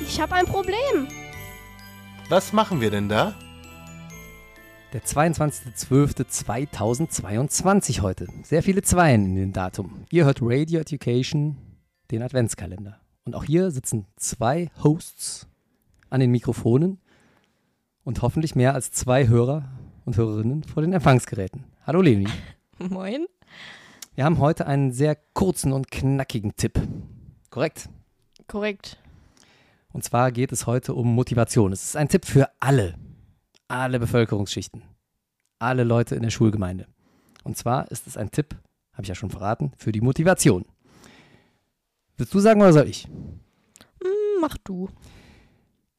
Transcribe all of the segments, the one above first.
Ich habe ein Problem. Was machen wir denn da? Der 22.12.2022 heute. Sehr viele Zweien in dem Datum. Ihr hört Radio Education, den Adventskalender. Und auch hier sitzen zwei Hosts an den Mikrofonen und hoffentlich mehr als zwei Hörer und Hörerinnen vor den Empfangsgeräten. Hallo Leonie. Moin. Wir haben heute einen sehr kurzen und knackigen Tipp. Korrekt? Korrekt. Und zwar geht es heute um Motivation. Es ist ein Tipp für alle, alle Bevölkerungsschichten, alle Leute in der Schulgemeinde. Und zwar ist es ein Tipp, habe ich ja schon verraten, für die Motivation. Willst du sagen oder soll ich? Hm, mach du.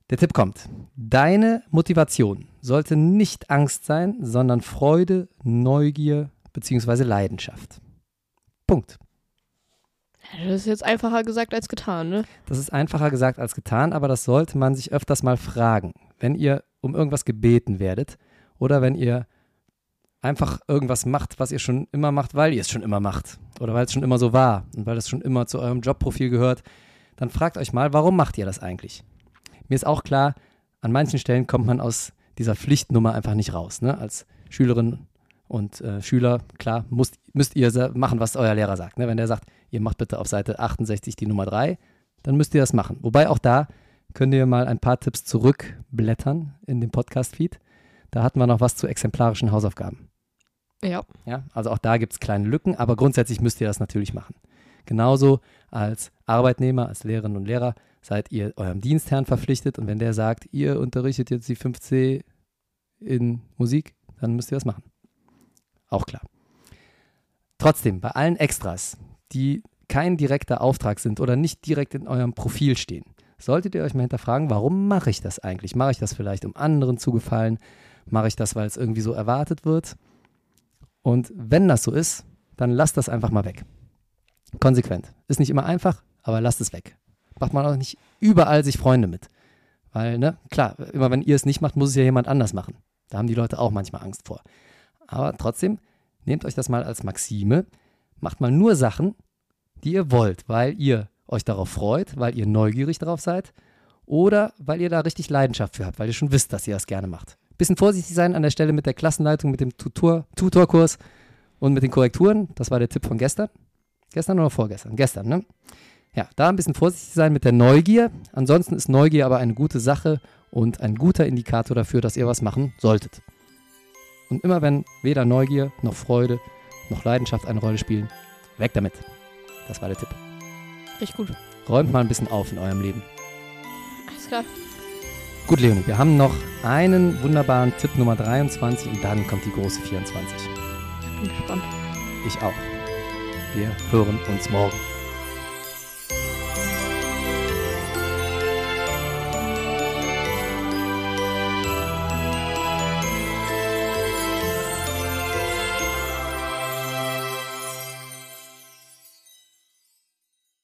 Der Tipp kommt. Deine Motivation sollte nicht Angst sein, sondern Freude, Neugier bzw. Leidenschaft. Punkt. Das ist jetzt einfacher gesagt als getan, ne? Das ist einfacher gesagt als getan, aber das sollte man sich öfters mal fragen. Wenn ihr um irgendwas gebeten werdet oder wenn ihr einfach irgendwas macht, was ihr schon immer macht, weil ihr es schon immer macht oder weil es schon immer so war und weil es schon immer zu eurem Jobprofil gehört, dann fragt euch mal, warum macht ihr das eigentlich? Mir ist auch klar, an manchen Stellen kommt man aus dieser Pflichtnummer einfach nicht raus. Ne? Als Schülerin und äh, Schüler, klar, müsst, müsst ihr machen, was euer Lehrer sagt. Ne? Wenn der sagt, ihr macht bitte auf Seite 68 die Nummer 3, dann müsst ihr das machen. Wobei auch da könnt ihr mal ein paar Tipps zurückblättern in dem Podcast-Feed. Da hatten wir noch was zu exemplarischen Hausaufgaben. Ja. Ja, also auch da gibt es kleine Lücken, aber grundsätzlich müsst ihr das natürlich machen. Genauso als Arbeitnehmer, als Lehrerinnen und Lehrer seid ihr eurem Dienstherrn verpflichtet und wenn der sagt, ihr unterrichtet jetzt die 5C in Musik, dann müsst ihr das machen. Auch klar. Trotzdem, bei allen Extras, die kein direkter Auftrag sind oder nicht direkt in eurem Profil stehen, solltet ihr euch mal hinterfragen, warum mache ich das eigentlich? Mache ich das vielleicht, um anderen zu gefallen? Mache ich das, weil es irgendwie so erwartet wird? Und wenn das so ist, dann lasst das einfach mal weg. Konsequent. Ist nicht immer einfach, aber lasst es weg. Macht man auch nicht überall sich Freunde mit. Weil, ne, klar, immer wenn ihr es nicht macht, muss es ja jemand anders machen. Da haben die Leute auch manchmal Angst vor. Aber trotzdem, nehmt euch das mal als Maxime. Macht mal nur Sachen, die ihr wollt, weil ihr euch darauf freut, weil ihr neugierig darauf seid oder weil ihr da richtig Leidenschaft für habt, weil ihr schon wisst, dass ihr das gerne macht. Bisschen vorsichtig sein an der Stelle mit der Klassenleitung, mit dem Tutor, Tutorkurs und mit den Korrekturen. Das war der Tipp von gestern. Gestern oder vorgestern? Gestern, ne? Ja, da ein bisschen vorsichtig sein mit der Neugier. Ansonsten ist Neugier aber eine gute Sache und ein guter Indikator dafür, dass ihr was machen solltet. Und immer wenn weder Neugier noch Freude noch Leidenschaft eine Rolle spielen, weg damit. Das war der Tipp. Richtig gut. Räumt mal ein bisschen auf in eurem Leben. Alles klar. Gut, Leonie, wir haben noch einen wunderbaren Tipp Nummer 23 und dann kommt die große 24. Ich bin gespannt. Ich auch. Wir hören uns morgen.